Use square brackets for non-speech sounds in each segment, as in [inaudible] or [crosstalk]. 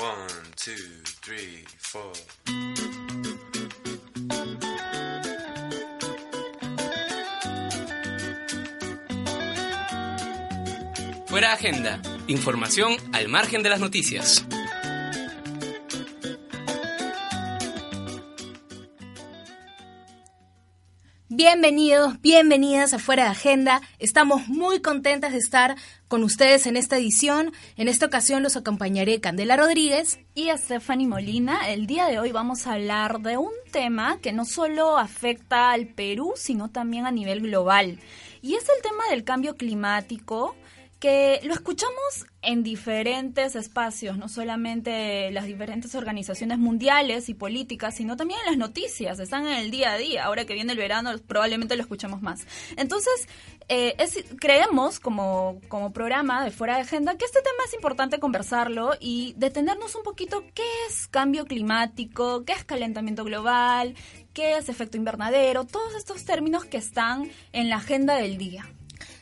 One, two, three, four. Fuera agenda. Información al margen de las noticias. Bienvenidos, bienvenidas a Fuera de Agenda. Estamos muy contentas de estar con ustedes en esta edición. En esta ocasión los acompañaré Candela Rodríguez y Stephanie Molina. El día de hoy vamos a hablar de un tema que no solo afecta al Perú, sino también a nivel global. Y es el tema del cambio climático que lo escuchamos en diferentes espacios, no solamente las diferentes organizaciones mundiales y políticas, sino también en las noticias, están en el día a día. Ahora que viene el verano, probablemente lo escuchemos más. Entonces, eh, creemos como, como programa de Fuera de Agenda que este tema es importante conversarlo y detenernos un poquito qué es cambio climático, qué es calentamiento global, qué es efecto invernadero, todos estos términos que están en la agenda del día.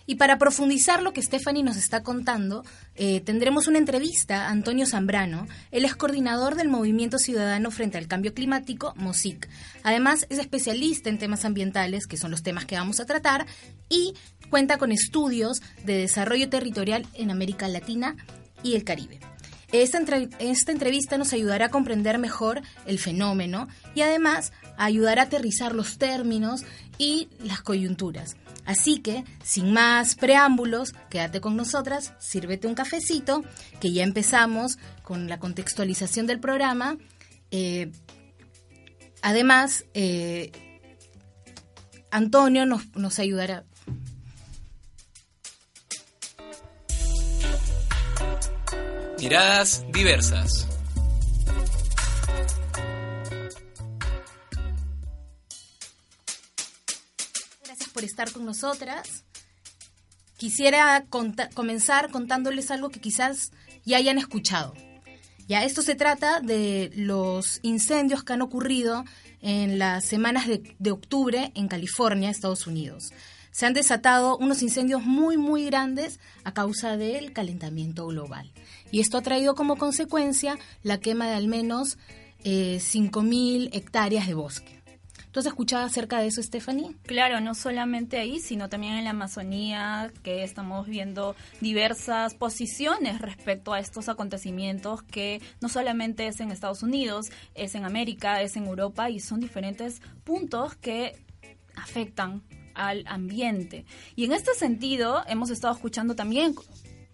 Y para profundizar lo que Stephanie nos está contando, eh, tendremos una entrevista a Antonio Zambrano. Él es coordinador del Movimiento Ciudadano frente al Cambio Climático, MOSIC. Además, es especialista en temas ambientales, que son los temas que vamos a tratar, y cuenta con estudios de desarrollo territorial en América Latina y el Caribe. Esta, esta, entrevista nos ayudará a comprender mejor el fenómeno y además a ayudar a aterrizar los términos y las coyunturas. Así que, sin más preámbulos, quédate con nosotras, sírvete un cafecito, que ya empezamos con la contextualización del programa. Eh, además, eh, Antonio nos, nos ayudará. Miradas diversas. Por estar con nosotras. Quisiera comenzar contándoles algo que quizás ya hayan escuchado. Ya esto se trata de los incendios que han ocurrido en las semanas de, octubre en California, Estados Unidos. Se han desatado unos incendios muy, muy grandes a causa del calentamiento global. Y esto ha traído como consecuencia la quema de al menos eh, 5.000 hectáreas de bosque. ¿Tú has escuchado acerca de eso, Stephanie? Claro, no solamente ahí, sino también en la Amazonía, que estamos viendo diversas posiciones respecto a estos acontecimientos que no solamente es en Estados Unidos, es en América, es en Europa y son diferentes puntos que afectan al ambiente. Y en este sentido, hemos estado escuchando también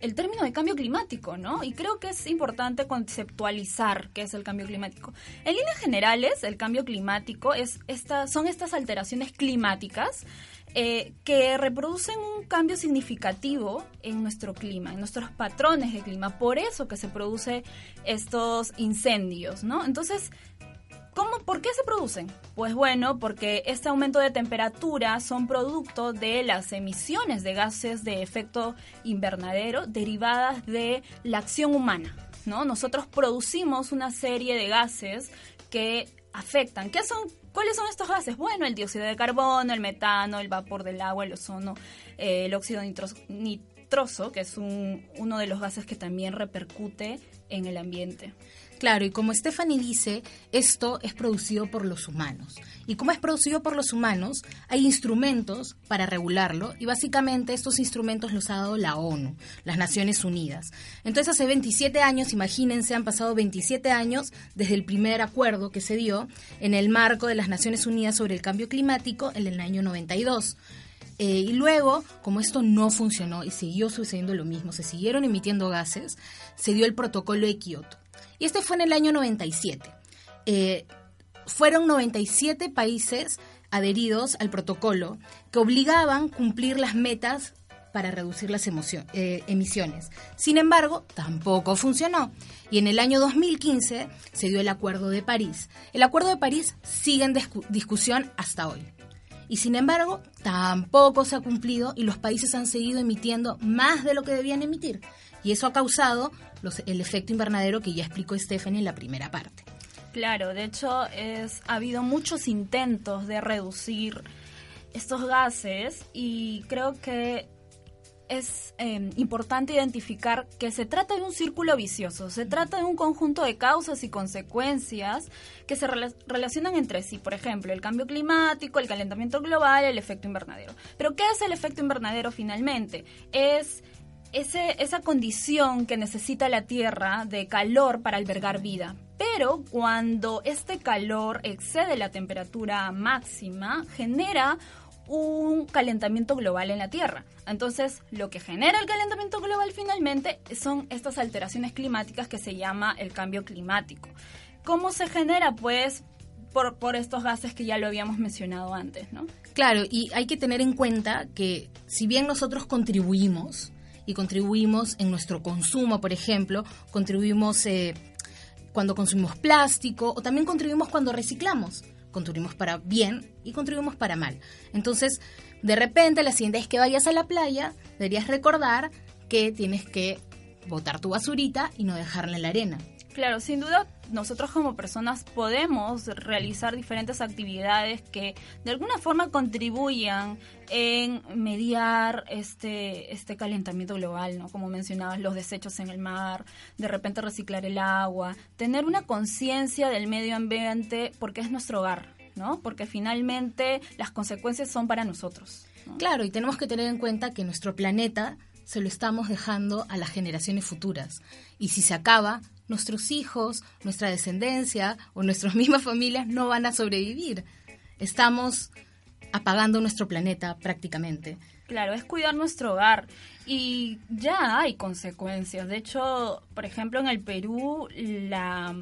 el término de cambio climático, ¿no? Y creo que es importante conceptualizar qué es el cambio climático. En líneas generales, el cambio climático es esta, son estas alteraciones climáticas eh, que reproducen un cambio significativo en nuestro clima, en nuestros patrones de clima. Por eso que se producen estos incendios, ¿no? Entonces, ¿Cómo, ¿Por qué se producen? Pues bueno, porque este aumento de temperatura son producto de las emisiones de gases de efecto invernadero derivadas de la acción humana. ¿no? Nosotros producimos una serie de gases que afectan. ¿Qué son? ¿Cuáles son estos gases? Bueno, el dióxido de carbono, el metano, el vapor del agua, el ozono, eh, el óxido que es un, uno de los gases que también repercute en el ambiente. Claro, y como Stephanie dice, esto es producido por los humanos. Y como es producido por los humanos, hay instrumentos para regularlo y básicamente estos instrumentos los ha dado la ONU, las Naciones Unidas. Entonces hace 27 años, imagínense, han pasado 27 años desde el primer acuerdo que se dio en el marco de las Naciones Unidas sobre el cambio climático en el año 92. Eh, y luego, como esto no funcionó y siguió sucediendo lo mismo, se siguieron emitiendo gases, se dio el protocolo de Kioto. Y este fue en el año 97. Eh, fueron 97 países adheridos al protocolo que obligaban cumplir las metas para reducir las eh, emisiones. Sin embargo, tampoco funcionó. Y en el año 2015 se dio el Acuerdo de París. El Acuerdo de París sigue en discusión hasta hoy. Y sin embargo, tampoco se ha cumplido y los países han seguido emitiendo más de lo que debían emitir. Y eso ha causado el efecto invernadero que ya explicó Stephanie en la primera parte. Claro, de hecho es, ha habido muchos intentos de reducir estos gases y creo que es eh, importante identificar que se trata de un círculo vicioso, se trata de un conjunto de causas y consecuencias que se relacionan entre sí. Por ejemplo, el cambio climático, el calentamiento global, el efecto invernadero. Pero ¿qué es el efecto invernadero finalmente? Es ese, esa condición que necesita la Tierra de calor para albergar vida. Pero cuando este calor excede la temperatura máxima, genera un calentamiento global en la Tierra. Entonces, lo que genera el calentamiento global finalmente son estas alteraciones climáticas que se llama el cambio climático. ¿Cómo se genera? Pues por, por estos gases que ya lo habíamos mencionado antes, ¿no? Claro, y hay que tener en cuenta que si bien nosotros contribuimos, y contribuimos en nuestro consumo, por ejemplo, contribuimos eh, cuando consumimos plástico o también contribuimos cuando reciclamos contribuimos para bien y contribuimos para mal. Entonces, de repente, la siguiente vez que vayas a la playa, deberías recordar que tienes que botar tu basurita y no dejarla en la arena. Claro, sin duda nosotros como personas podemos realizar diferentes actividades que de alguna forma contribuyan en mediar este, este calentamiento global, ¿no? Como mencionabas, los desechos en el mar, de repente reciclar el agua, tener una conciencia del medio ambiente porque es nuestro hogar, ¿no? Porque finalmente las consecuencias son para nosotros. Claro, y tenemos que tener en cuenta que nuestro planeta se lo estamos dejando a las generaciones futuras. Y si se acaba, nuestros hijos, nuestra descendencia o nuestras [laughs] mismas familias no van a sobrevivir. Estamos apagando nuestro planeta prácticamente. Claro, es cuidar nuestro hogar y ya hay consecuencias. De hecho, por ejemplo, en el Perú, la,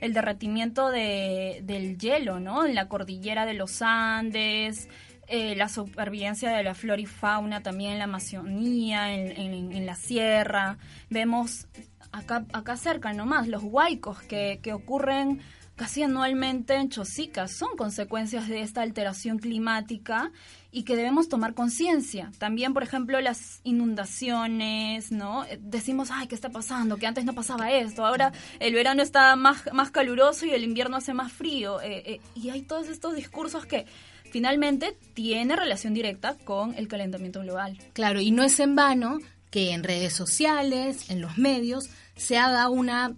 el derretimiento de, del hielo, ¿no? En la cordillera de los Andes, eh, la supervivencia de la flora y fauna también en la Amazonía, en, en, la sierra. Vemos acá, acá cerca nomás los huaicos que, que ocurren casi anualmente en Chosica. Son consecuencias de esta alteración climática y que debemos tomar conciencia. También, por ejemplo, las inundaciones, ¿no? Decimos, ay, ¿qué está pasando? Que antes no pasaba esto. Ahora el verano está más, más caluroso y el invierno hace más frío. Eh, eh, y hay todos estos discursos que finalmente tiene relación directa con el calentamiento global. Claro, y no es en vano que en redes sociales, en los medios, se haga una,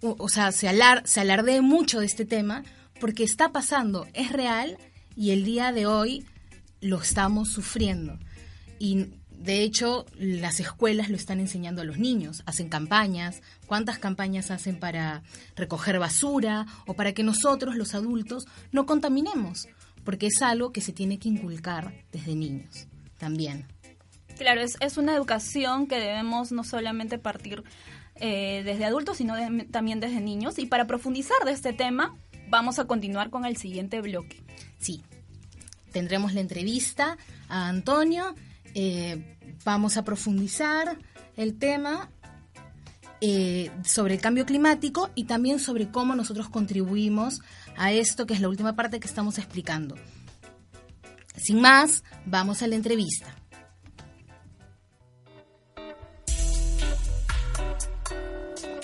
o, sea, se, alar, se alardee mucho de este tema, porque está pasando, es real y el día de hoy lo estamos sufriendo. Y de hecho, las escuelas lo están enseñando a los niños, hacen campañas, cuántas campañas hacen para recoger basura o para que nosotros, los adultos, no contaminemos porque es algo que se tiene que inculcar desde niños también. Claro, es, es una educación que debemos no solamente partir eh, desde adultos, sino también desde niños. Y para profundizar de este tema, vamos a continuar con el siguiente bloque. Sí, tendremos la entrevista a Antonio, eh, vamos a profundizar el tema eh, sobre el cambio climático y también sobre cómo nosotros contribuimos a esto que es la última parte que estamos explicando. Sin más, vamos a la entrevista.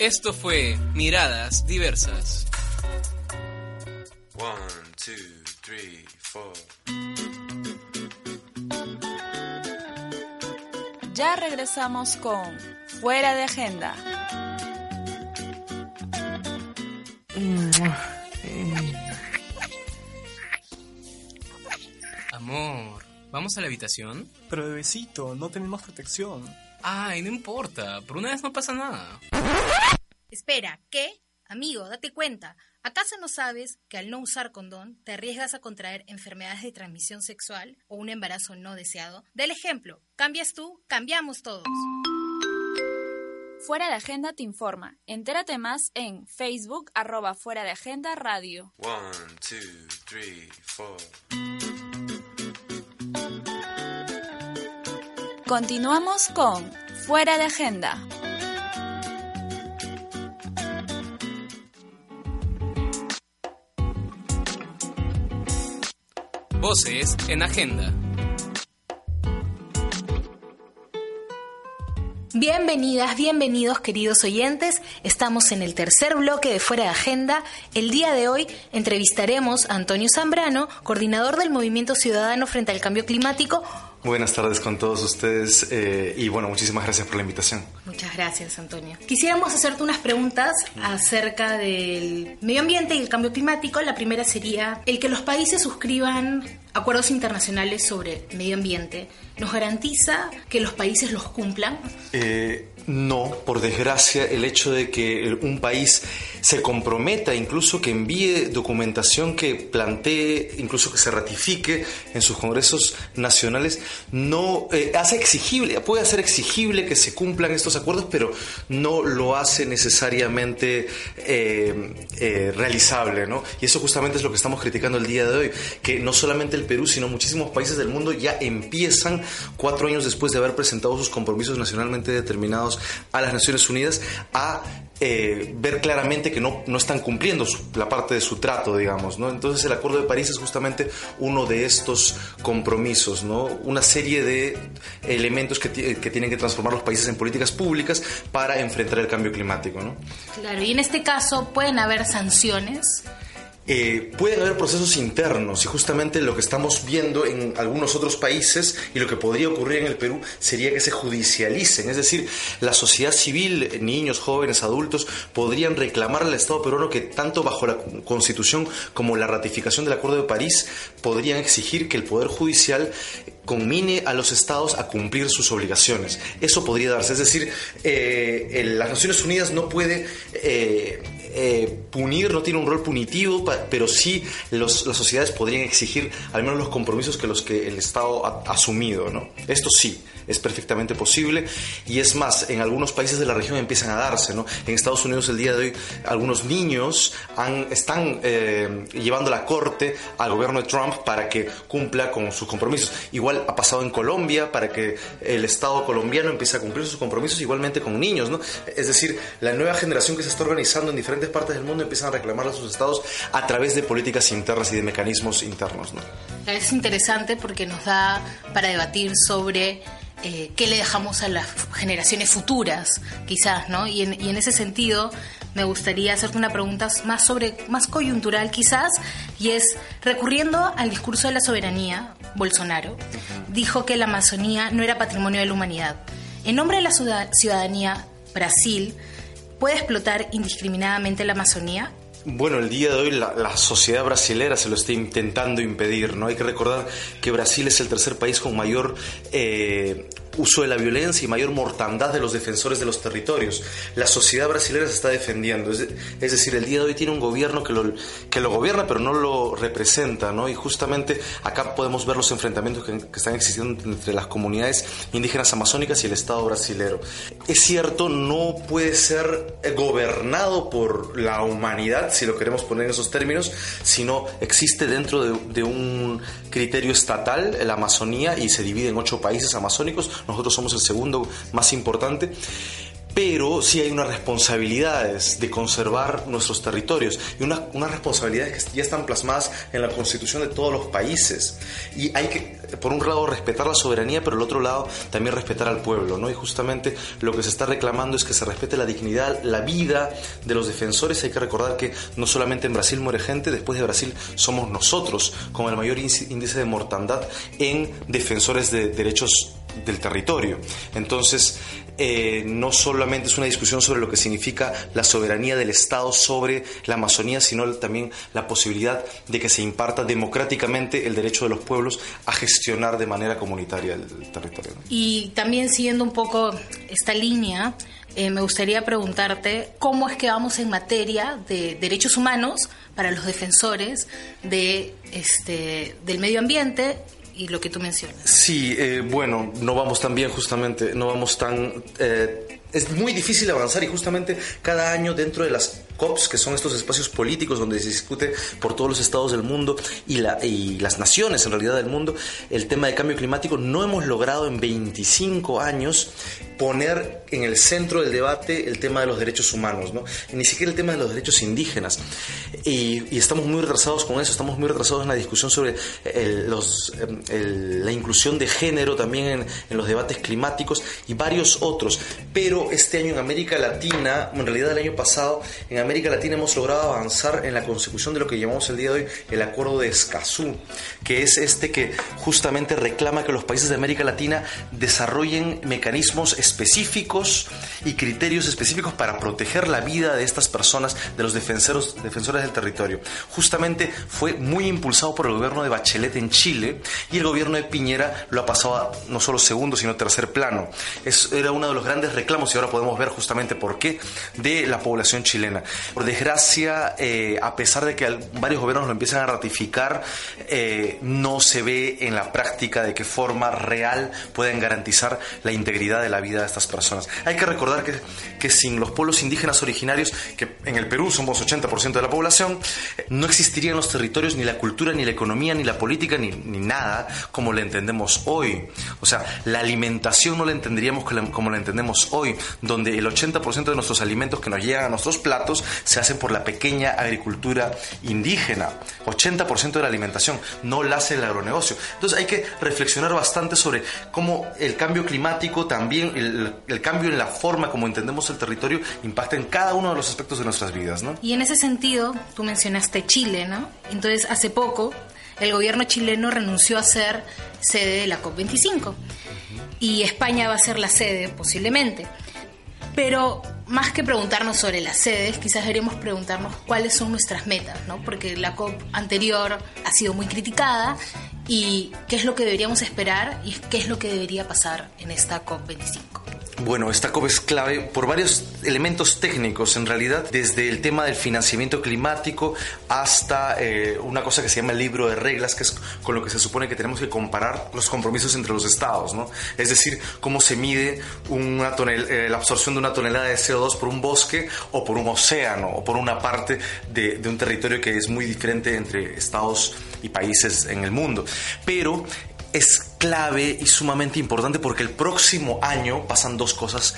Esto fue Miradas Diversas. One, two, three, four. Ya regresamos con Fuera de Agenda. Amor, ¿vamos a la habitación? Pero bebecito, no tenemos protección. Ay, no importa, por una vez no pasa nada. Espera, ¿qué? Amigo, date cuenta. ¿Acaso no sabes que al no usar condón te arriesgas a contraer enfermedades de transmisión sexual o un embarazo no deseado? Del ejemplo, cambias tú, cambiamos todos. Fuera de Agenda te informa. Entérate más en Facebook arroba Fuera de Agenda Radio. One, two, three, four. Continuamos con Fuera de Agenda. Voces en Agenda. Bienvenidas, bienvenidos queridos oyentes. Estamos en el tercer bloque de Fuera de Agenda. El día de hoy entrevistaremos a Antonio Zambrano, coordinador del Movimiento Ciudadano frente al Cambio Climático, Buenas tardes con todos ustedes eh, y bueno, muchísimas gracias por la invitación. Muchas gracias, Antonio. Quisiéramos hacerte unas preguntas acerca del medio ambiente y el cambio climático. La primera sería el que los países suscriban acuerdos internacionales sobre medio ambiente. ¿Nos garantiza que los países los cumplan? Eh, no, por desgracia, el hecho de que un país se comprometa, incluso que envíe documentación que plantee, incluso que se ratifique en sus congresos nacionales, no eh, hace exigible, puede hacer exigible que se cumplan estos acuerdos, pero no lo hace necesariamente eh, eh, realizable, ¿no? Y eso justamente es lo que estamos criticando el día de hoy, que no solamente el Perú, sino muchísimos países del mundo ya empiezan cuatro años después de haber presentado sus compromisos nacionalmente determinados a las Naciones Unidas a eh, ver claramente que no, no están cumpliendo la parte de su trato, digamos, ¿no? Entonces el Acuerdo de París es justamente uno de estos compromisos, ¿no? Una serie de elementos que, que tienen que transformar los países en políticas públicas para enfrentar el cambio climático, ¿no? Claro, y en este caso pueden haber sanciones eh, pueden haber procesos internos y justamente lo que estamos viendo en algunos otros países y lo que podría ocurrir en el Perú sería que se judicialicen, es decir, la sociedad civil, niños, jóvenes, adultos, podrían reclamar al Estado peruano que tanto bajo la Constitución como la ratificación del Acuerdo de París podrían exigir que el Poder Judicial conmine a los estados a cumplir sus obligaciones. Eso podría darse. Es decir, eh, las Naciones Unidas no puede eh, eh, punir, no tiene un rol punitivo, pero sí las sociedades podrían exigir al menos los compromisos que los que el Estado ha asumido. ¿no? Esto sí es perfectamente posible y es más, en algunos países de la región empiezan a darse, ¿no? En Estados Unidos el día de hoy algunos niños han, están eh, llevando la corte al gobierno de Trump para que cumpla con sus compromisos. Igual ha pasado en Colombia para que el Estado colombiano empiece a cumplir sus compromisos igualmente con niños, ¿no? Es decir, la nueva generación que se está organizando en diferentes partes del mundo empiezan a reclamar a sus estados a través de políticas internas y de mecanismos internos, ¿no? Es interesante porque nos da para debatir sobre eh, qué le dejamos a las generaciones futuras, quizás, ¿no? Y en, y en, ese sentido me gustaría hacerte una pregunta más sobre, más coyuntural quizás, y es, recurriendo al discurso de la soberanía, Bolsonaro dijo que la Amazonía no era patrimonio de la humanidad. En nombre de la ciudadanía, Brasil puede explotar indiscriminadamente la Amazonía bueno, el día de hoy la, la, sociedad brasilera se lo está intentando impedir, ¿no? Hay que recordar que Brasil es el tercer país con mayor eh, uso de la violencia y mayor mortandad de los defensores de los territorios. La sociedad brasileña se está defendiendo, es, decir, el día de hoy tiene un gobierno que lo, que lo gobierna pero no lo representa, ¿no? Y justamente acá podemos ver los enfrentamientos que, que están existiendo entre las comunidades indígenas amazónicas y el Estado brasilero. Es cierto, no puede ser gobernado por la humanidad, si lo queremos poner en esos términos, sino existe dentro de, de un criterio estatal, la Amazonía, y se divide en ocho países amazónicos, nosotros somos el segundo más importante, pero sí hay unas responsabilidades de conservar nuestros territorios y unas, unas, responsabilidades que ya están plasmadas en la constitución de todos los países. Y hay que, por un lado, respetar la soberanía, pero el otro lado, también respetar al pueblo. ¿no? Y justamente lo que se está reclamando es que se respete la dignidad, la vida de los defensores. Hay que recordar que no solamente en Brasil muere gente, después de Brasil somos nosotros con el mayor índice de mortandad en defensores de derechos del territorio. Entonces, eh, no solamente es una discusión sobre lo que significa la soberanía del Estado sobre la Amazonía, sino también la posibilidad de que se imparta democráticamente el derecho de los pueblos a gestionar de manera comunitaria el, territorio. Y también siguiendo un poco esta línea, eh, me gustaría preguntarte cómo es que vamos en materia de derechos humanos para los defensores de, este, del medio ambiente y lo que tú mencionas. Sí, eh, bueno, no vamos tan bien justamente, no vamos tan... Eh, es muy difícil avanzar y justamente cada año dentro de las COPs, que son estos espacios políticos donde se discute por todos los estados del mundo y, la, y las naciones en realidad del mundo, el tema de cambio climático, no hemos logrado en 25 años poner en el centro del debate el tema de los derechos humanos, ¿no? Y ni siquiera el tema de los derechos indígenas. Y, estamos muy retrasados con eso, estamos muy retrasados en la discusión sobre los, la inclusión de género también en, en, los debates climáticos y varios otros. Pero este año en América Latina, en realidad el año pasado, en América Latina hemos logrado avanzar en la consecución de lo que llamamos el día de hoy el Acuerdo de Escazú, que es este que justamente reclama que los países de América Latina desarrollen mecanismos específicos y criterios específicos para proteger la vida de estas personas, de los defensores, defensores del territorio. Justamente fue muy impulsado por el gobierno de Bachelet en Chile y el gobierno de Piñera lo ha pasado a no solo segundo, sino tercer plano. Era uno de los grandes reclamos y ahora podemos ver justamente por qué de la población chilena. Por desgracia, eh, a pesar de que varios gobiernos lo empiezan a ratificar, eh, no se ve en la práctica de qué forma real pueden garantizar la integridad de la vida de estas personas. Hay que recordar que, sin los pueblos indígenas originarios, que en el Perú somos 80% de la población, no existirían los territorios, ni la cultura, ni la economía, ni la política, ni, ni nada como la entendemos hoy. O sea, la alimentación no la entenderíamos como la entendemos hoy, donde el 80% de nuestros alimentos que nos llegan a nuestros platos se hacen por la pequeña agricultura indígena. 80% de la alimentación no la hace el agronegocio. Entonces hay que reflexionar bastante sobre cómo el cambio climático, también el, cambio en la forma como entendemos el territorio, impacta en cada uno de los aspectos de nuestras vidas. ¿no? Y en ese sentido, tú mencionaste Chile, ¿no? Entonces hace poco el gobierno chileno renunció a ser sede de la COP25 y España va a ser la sede posiblemente. Pero más que preguntarnos sobre las sedes, quizás deberíamos preguntarnos cuáles son nuestras metas, ¿no? Porque la COP anterior ha sido muy criticada y qué es lo que deberíamos esperar y qué es lo que debería pasar en esta COP 25. Bueno, esta COP es clave por varios elementos técnicos, en realidad, desde el tema del financiamiento climático hasta eh, una cosa que se llama el libro de reglas, que es con lo que se supone que tenemos que comparar los compromisos entre los estados, ¿no? Es decir, cómo se mide una eh, la absorción de una tonelada de CO2 por un bosque o por un océano o por una parte de, de un territorio que es muy diferente entre estados y países en el mundo. Pero es clave y sumamente importante porque el próximo año pasan dos cosas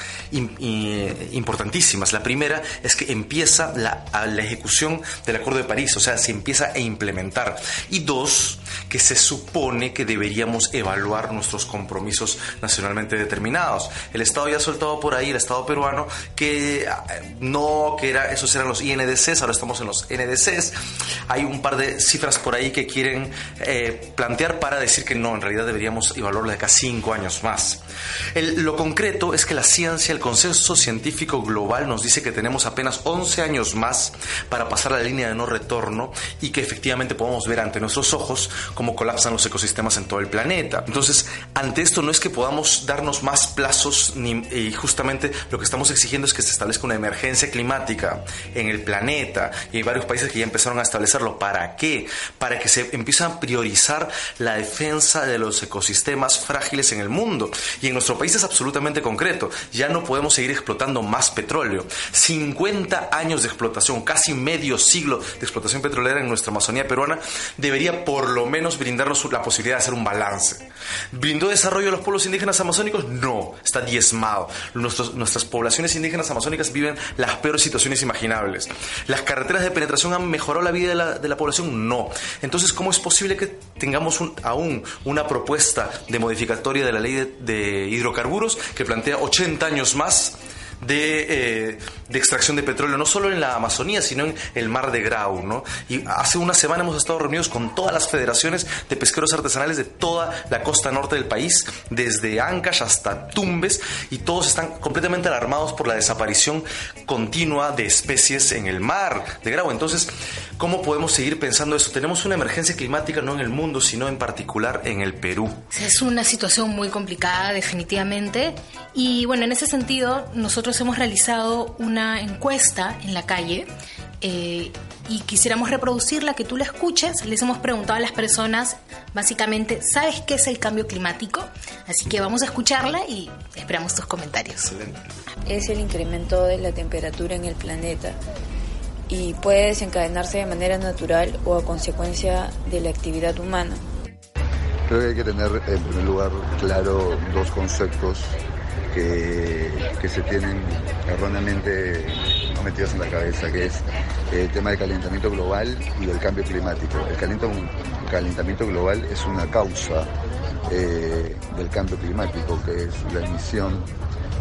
importantísimas. La primera es que empieza la, la, ejecución del Acuerdo de París, o sea, se empieza a implementar. Y dos, que se supone que deberíamos evaluar nuestros compromisos nacionalmente determinados. El Estado ya ha soltado por ahí, el Estado peruano, que eh, no, que era, esos eran los INDCs, ahora estamos en los NDCs. Hay un par de cifras por ahí que quieren eh, plantear para decir que no, en realidad deberíamos y valorarlo de acá cinco años más. lo concreto es que la ciencia, el consenso científico global nos dice que tenemos apenas 11 años más para pasar la línea de no retorno y que efectivamente podemos ver ante nuestros ojos cómo colapsan los ecosistemas en todo el planeta. Entonces, ante esto no es que podamos darnos más plazos ni, y justamente lo que estamos exigiendo es que se establezca una emergencia climática en el planeta y hay varios países que ya empezaron a establecerlo. ¿Para qué? Para que se empiece a priorizar la defensa de los ecosistemas ecosistemas frágiles en el mundo. Y en nuestro país es absolutamente concreto. Ya no podemos seguir explotando más petróleo. 50 años de explotación, casi medio siglo de explotación petrolera en nuestra Amazonía peruana, debería por lo menos brindarnos la posibilidad de hacer un balance. ¿Brindó desarrollo a los pueblos indígenas amazónicos? No, está diezmado. nuestras poblaciones indígenas amazónicas viven las peores situaciones imaginables. ¿Las carreteras de penetración han mejorado la vida de la, de la población? No. Entonces, ¿cómo es posible que tengamos aún una propuesta de modificatoria de la ley de, hidrocarburos que plantea 80 años más de, eh, de, extracción de petróleo, no solo en la Amazonía, sino en el mar de Grau. ¿no? Y hace una semana hemos estado reunidos con todas las federaciones de pesqueros artesanales de toda la costa norte del país, desde Ancash hasta Tumbes, y todos están completamente alarmados por la desaparición continua de especies en el mar de Grau. Entonces, ¿cómo podemos seguir pensando eso? Tenemos una emergencia climática no en el mundo, sino en particular en el Perú. Es una situación muy complicada, definitivamente. Y bueno, en ese sentido, nosotros hemos realizado una encuesta en la calle eh, y quisiéramos reproducirla, que tú la escuches. Les hemos preguntado a las personas, básicamente, ¿sabes qué es el cambio climático? Así que vamos a escucharla y esperamos tus comentarios. Es el incremento de la temperatura en el planeta y puede desencadenarse de manera natural o a consecuencia de la actividad humana. Creo que hay que tener en primer lugar claro dos conceptos que, se tienen erróneamente metidos en la cabeza, que es el tema del calentamiento global y del cambio climático. El calentamiento global es una causa eh, del cambio climático, que es la emisión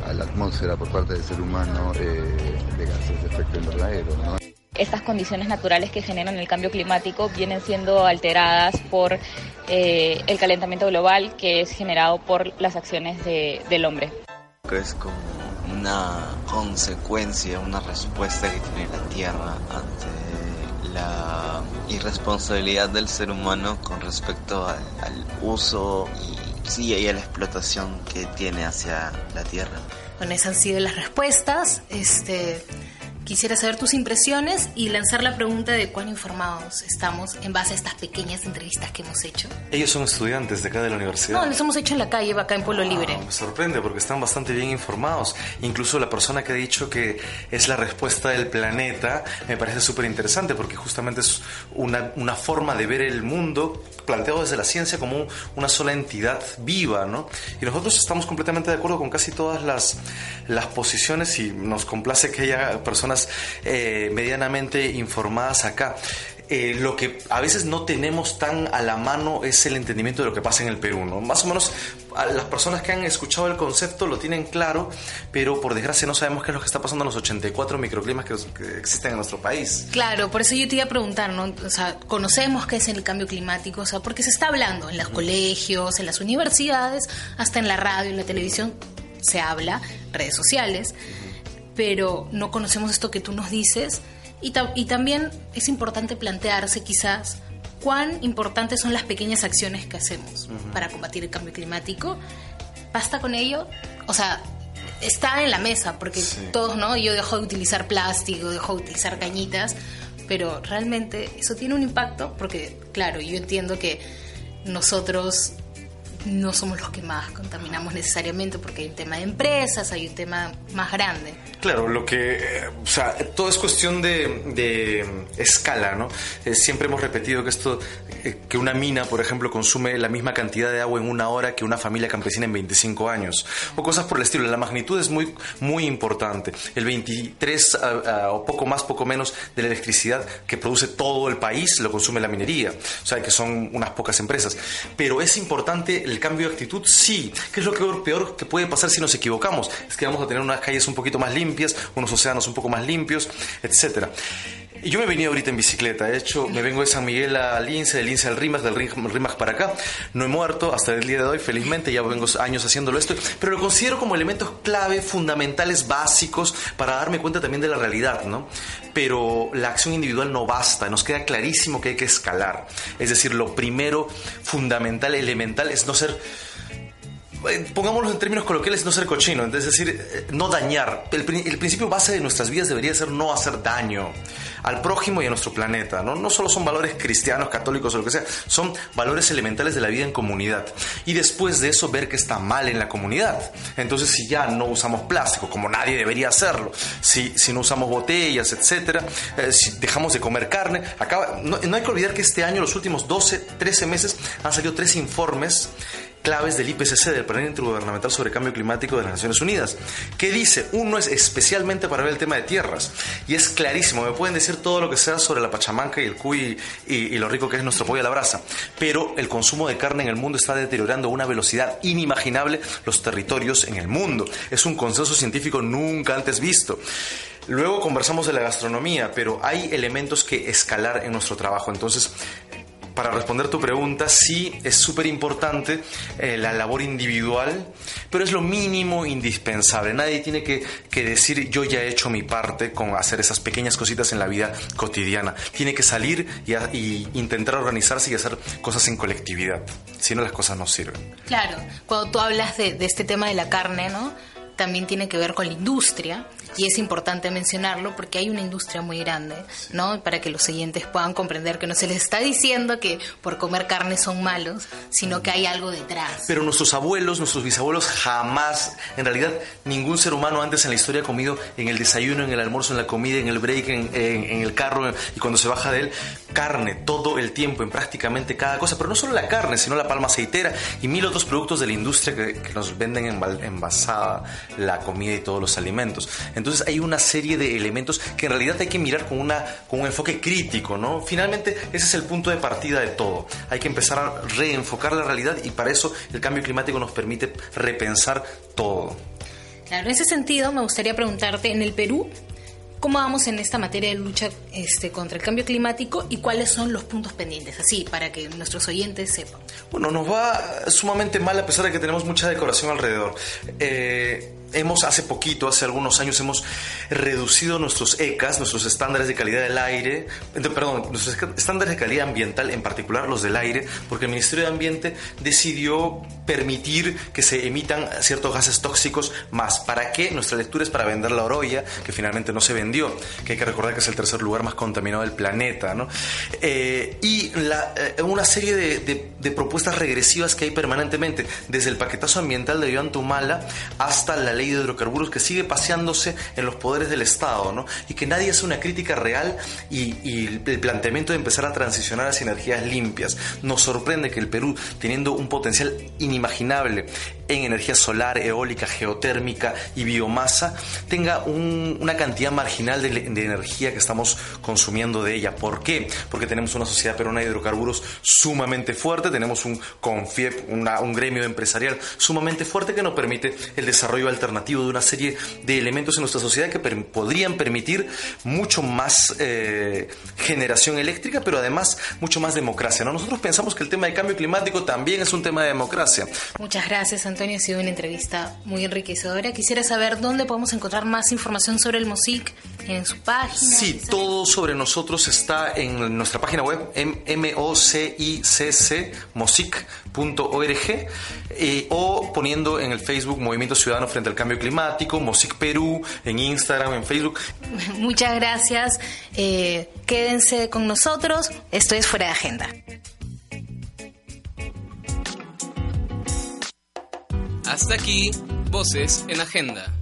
a la atmósfera por parte del ser humano eh, de gases de efecto invernadero. Estas condiciones naturales que generan el cambio climático vienen siendo alteradas por eh, el calentamiento global que es generado por las acciones de, del hombre. Es como una consecuencia, una respuesta que tiene la Tierra ante la irresponsabilidad del ser humano con respecto al, uso y, sí, y a la explotación que tiene hacia la Tierra. Bueno, esas han sido las respuestas. Este, Quisiera saber tus impresiones y lanzar la pregunta de cuán informados estamos en base a estas pequeñas entrevistas que hemos hecho. Ellos son estudiantes de acá de la universidad. No, los hemos hecho en la calle, acá en Pueblo Ah, Libre. me sorprende porque están bastante bien informados. Incluso la persona que ha dicho que es la respuesta del planeta me parece súper interesante porque justamente es una, una forma de ver el mundo planteado desde la ciencia como un- una sola entidad viva, ¿no? Y nosotros estamos completamente de acuerdo con casi todas las, las posiciones y nos complace que haya personas eh, medianamente informadas acá. Eh, lo que a veces no tenemos tan a la mano es el entendimiento de lo que pasa en el Perú, ¿no? Más o menos a las personas que han escuchado el concepto lo tienen claro, pero por desgracia no sabemos qué es lo que está pasando en los 84 microclimas que, que existen en nuestro país. Claro, por eso yo te iba a preguntar, ¿no? O sea, conocemos qué es el cambio climático, o sea, porque se está hablando en los colegios, en las universidades, hasta en la radio, en la televisión se habla, redes sociales, pero no conocemos esto que tú nos dices y, ta- y también es importante plantearse quizás cuán importantes son las pequeñas acciones que hacemos para combatir el cambio climático. ¿Basta con ello? O sea, está en la mesa, porque todos, ¿no? Yo dejo de utilizar plástico, dejo de utilizar cañitas, pero realmente eso tiene un impacto, porque, claro, yo entiendo que nosotros no somos los que más contaminamos necesariamente, porque hay un tema de empresas, hay un tema más grande. Claro, lo que, eh, o sea, todo es cuestión de, de escala, ¿no? Eh, siempre hemos repetido que esto, que una mina, por ejemplo, consume la misma cantidad de agua en una hora que una familia campesina en 25 años, o cosas por el estilo. La magnitud es muy, muy importante. El 23 ah, ah, o poco más, poco menos de la electricidad que produce todo el país lo consume la minería, o sea, que son unas pocas empresas. Pero es importante el cambio de actitud, sí. ¿Qué es lo peor que puede pasar si nos equivocamos? Es que vamos a tener unas calles un poquito más limpias, unos océanos un poco más limpios, etcétera. Y yo me venido ahorita en bicicleta, de hecho me vengo de San Miguel a Lince, de Lince al Rimac, del Rim- Rimac para acá. No he muerto hasta el día de hoy, felizmente, ya vengo años haciéndolo esto, pero lo considero como elementos clave, fundamentales, básicos, para darme cuenta también de la realidad, ¿no? Pero la acción individual no basta, nos queda clarísimo que hay que escalar. Es decir, lo primero, fundamental, elemental, es no ser pongámoslo en términos coloquiales, no ser cochino, es decir, eh, no dañar. El, el principio base de nuestras vidas debería ser no hacer daño al prójimo y a nuestro planeta. ¿no? no solo son valores cristianos, católicos o lo que sea, son valores elementales de la vida en comunidad. Y después de eso, ver que está mal en la comunidad. Entonces, si ya no usamos plástico, como nadie debería hacerlo, si, si no usamos botellas, etcétera, eh, si dejamos de comer carne, acaba, no, no hay que olvidar que este año, los últimos 12, 13 meses, han salido tres informes claves del IPCC, del Panel Intergubernamental sobre Cambio Climático de las Naciones Unidas, que dice, uno es especialmente para ver el tema de tierras, y es clarísimo, me pueden decir todo lo que sea sobre la pachamanca y el cuy y, y lo rico que es nuestro pollo a la brasa, pero el consumo de carne en el mundo está deteriorando a una velocidad inimaginable los territorios en el mundo. Es un consenso científico nunca antes visto. Luego conversamos de la gastronomía, pero hay elementos que escalar en nuestro trabajo, entonces para responder tu pregunta, sí es súper importante eh, la labor individual, pero es lo mínimo indispensable. Nadie tiene que, que decir yo ya he hecho mi parte con hacer esas pequeñas cositas en la vida cotidiana. Tiene que salir y, a- y intentar organizarse y hacer cosas en colectividad. Si no, las cosas no sirven. Claro, cuando tú hablas de, de este tema de la carne, ¿no? También tiene que ver con la industria y es importante mencionarlo porque hay una industria muy grande, ¿no? Para que los siguientes puedan comprender que no se les está diciendo que por comer carne son malos, sino que hay algo detrás. Pero nuestros abuelos, nuestros bisabuelos jamás, en realidad ningún ser humano antes en la historia ha comido en el desayuno, en el almuerzo, en la comida, en el break, en, en- en el carro y cuando se baja de él, carne todo el tiempo, en prácticamente cada cosa. Pero no solo la carne, sino la palma aceitera y mil otros productos de la industria que, que nos venden envasada la comida y todos los alimentos. Entonces hay una serie de elementos que en realidad hay que mirar con, una, con un enfoque crítico, ¿no? Finalmente ese es el punto de partida de todo. Hay que empezar a reenfocar la realidad y para eso el cambio climático nos permite repensar todo. Claro, en ese sentido me gustaría preguntarte, en el Perú, ¿cómo vamos en esta materia de lucha este, contra el cambio climático y cuáles son los puntos pendientes? Así, para que nuestros oyentes sepan. Bueno, nos va sumamente mal a pesar de que tenemos mucha decoración alrededor. Eh, hemos hace poquito, hace algunos años, hemos reducido nuestros ECAs, nuestros estándares de calidad del aire, perdón, nuestros estándares de calidad ambiental, en particular los del aire, porque el Ministerio de Ambiente decidió permitir que se emitan ciertos gases tóxicos más. ¿Para qué? Nuestra lectura es para vender la orolla, que finalmente no se vendió, que hay que recordar que es el tercer lugar más contaminado del planeta, ¿no? Eh, y eh, una serie de, de, propuestas regresivas que hay permanentemente, desde el paquetazo ambiental de Iván Tumala hasta la ley de hidrocarburos que sigue paseándose en los poderes del Estado, ¿no? Y que nadie hace una crítica real y, el planteamiento de empezar a transicionar hacia energías limpias. Nos sorprende que el Perú, teniendo un potencial inimaginable en energía solar, eólica, geotérmica y biomasa, tenga una cantidad marginal de, energía que estamos consumiendo de ella. ¿Por qué? Porque tenemos una sociedad peruana de hidrocarburos sumamente fuerte, tenemos un CONFIEP, un gremio empresarial sumamente fuerte que nos permite el desarrollo alternativo de una serie de elementos en nuestra sociedad que podrían permitir mucho más eh, generación eléctrica, pero además mucho más democracia. ¿no? Nosotros pensamos que el tema del cambio climático también es un tema de democracia. Muchas gracias, Antonio. Ha sido una entrevista muy enriquecedora. Quisiera saber dónde podemos encontrar más información sobre el MOSIC en su página. Sí, todo sobre nosotros está en nuestra página web, M-O-C-I-C-C, mosic.org, eh, o poniendo en el Facebook Movimiento Ciudadano frente al Cambio Cambio Climático, Mosic Perú, en Instagram, en Facebook. [laughs] Muchas gracias. Eh, quédense con nosotros. Esto es Fuera de Agenda. Hasta aquí, Voces en Agenda.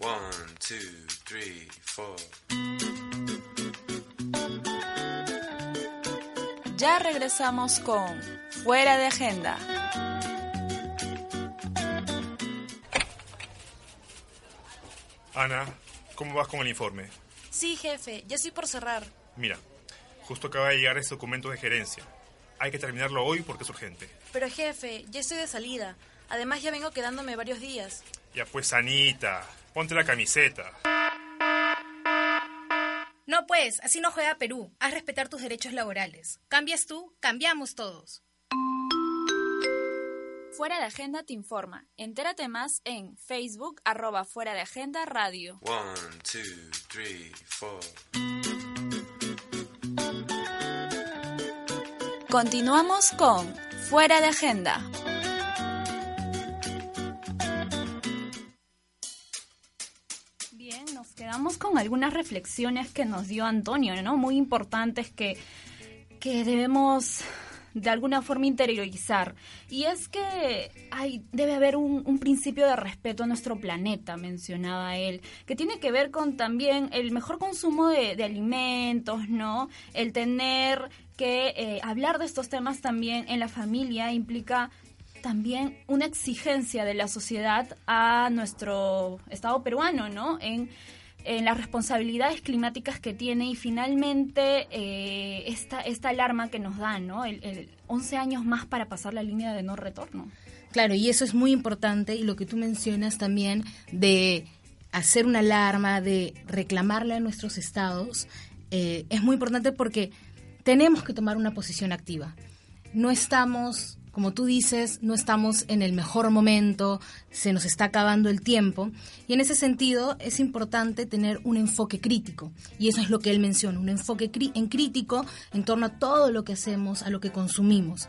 One, two, three, four. Ya regresamos con Fuera de Agenda. Ana, ¿cómo vas con el informe? Sí, jefe, ya estoy por cerrar. Mira, justo acaba de llegar este documento de gerencia. Hay que terminarlo hoy porque es urgente. Pero jefe, ya estoy de salida. Además ya vengo quedándome varios días. Ya pues, Anita, ponte la camiseta. No pues, así no juega Perú. Haz respetar tus derechos laborales. Cambias tú, cambiamos todos. Fuera de Agenda te informa. Entérate más en Facebook arroba Fuera de Agenda Radio. One, two, three, four. Continuamos con Fuera de Agenda. Bien, nos quedamos con algunas reflexiones que nos dio Antonio, ¿no? Muy importantes que, que debemos de alguna forma interiorizar. Y es que hay, debe haber un, principio de respeto a nuestro planeta, mencionaba él, que tiene que ver con también el mejor consumo de, alimentos, ¿no? El tener que eh, hablar de estos temas también en la familia implica también una exigencia de la sociedad a nuestro Estado peruano, ¿no? En las responsabilidades climáticas que tiene y finalmente eh, esta, esta alarma que nos dan, ¿no? El, 11 años más para pasar la línea de no retorno. Claro, y eso es muy importante y lo que tú mencionas también de hacer una alarma, de reclamarle a nuestros estados, eh, es muy importante porque tenemos que tomar una posición activa. No estamos como tú dices, no estamos en el mejor momento, se nos está acabando el tiempo y en ese sentido es importante tener un enfoque crítico y eso es lo que él menciona, un enfoque en crítico en torno a todo lo que hacemos, a lo que consumimos,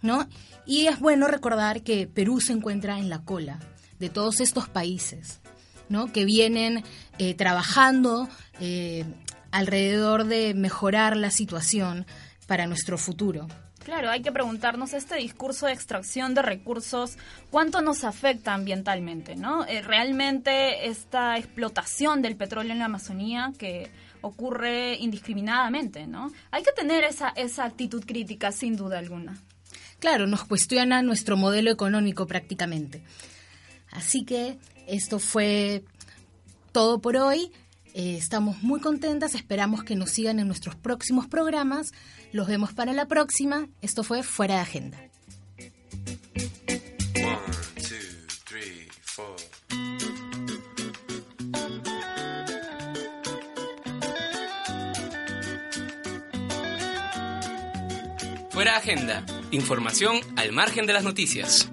¿no? Y es bueno recordar que Perú se encuentra en la cola de todos estos países, ¿no? Que vienen eh, trabajando eh, alrededor de mejorar la situación para nuestro futuro. Claro, hay que preguntarnos este discurso de extracción de recursos, ¿cuánto nos afecta ambientalmente? ¿no? Eh, realmente esta explotación del petróleo en la Amazonía que ocurre indiscriminadamente, ¿no? Hay que tener esa, esa actitud crítica, sin duda alguna. claro, nos cuestiona nuestro modelo económico prácticamente. Así que esto fue todo por hoy. Eh, estamos muy contentas, esperamos que nos sigan en nuestros próximos programas. Los vemos para la próxima. Esto fue Fuera de Agenda. Fuera Agenda. Información al margen de las noticias.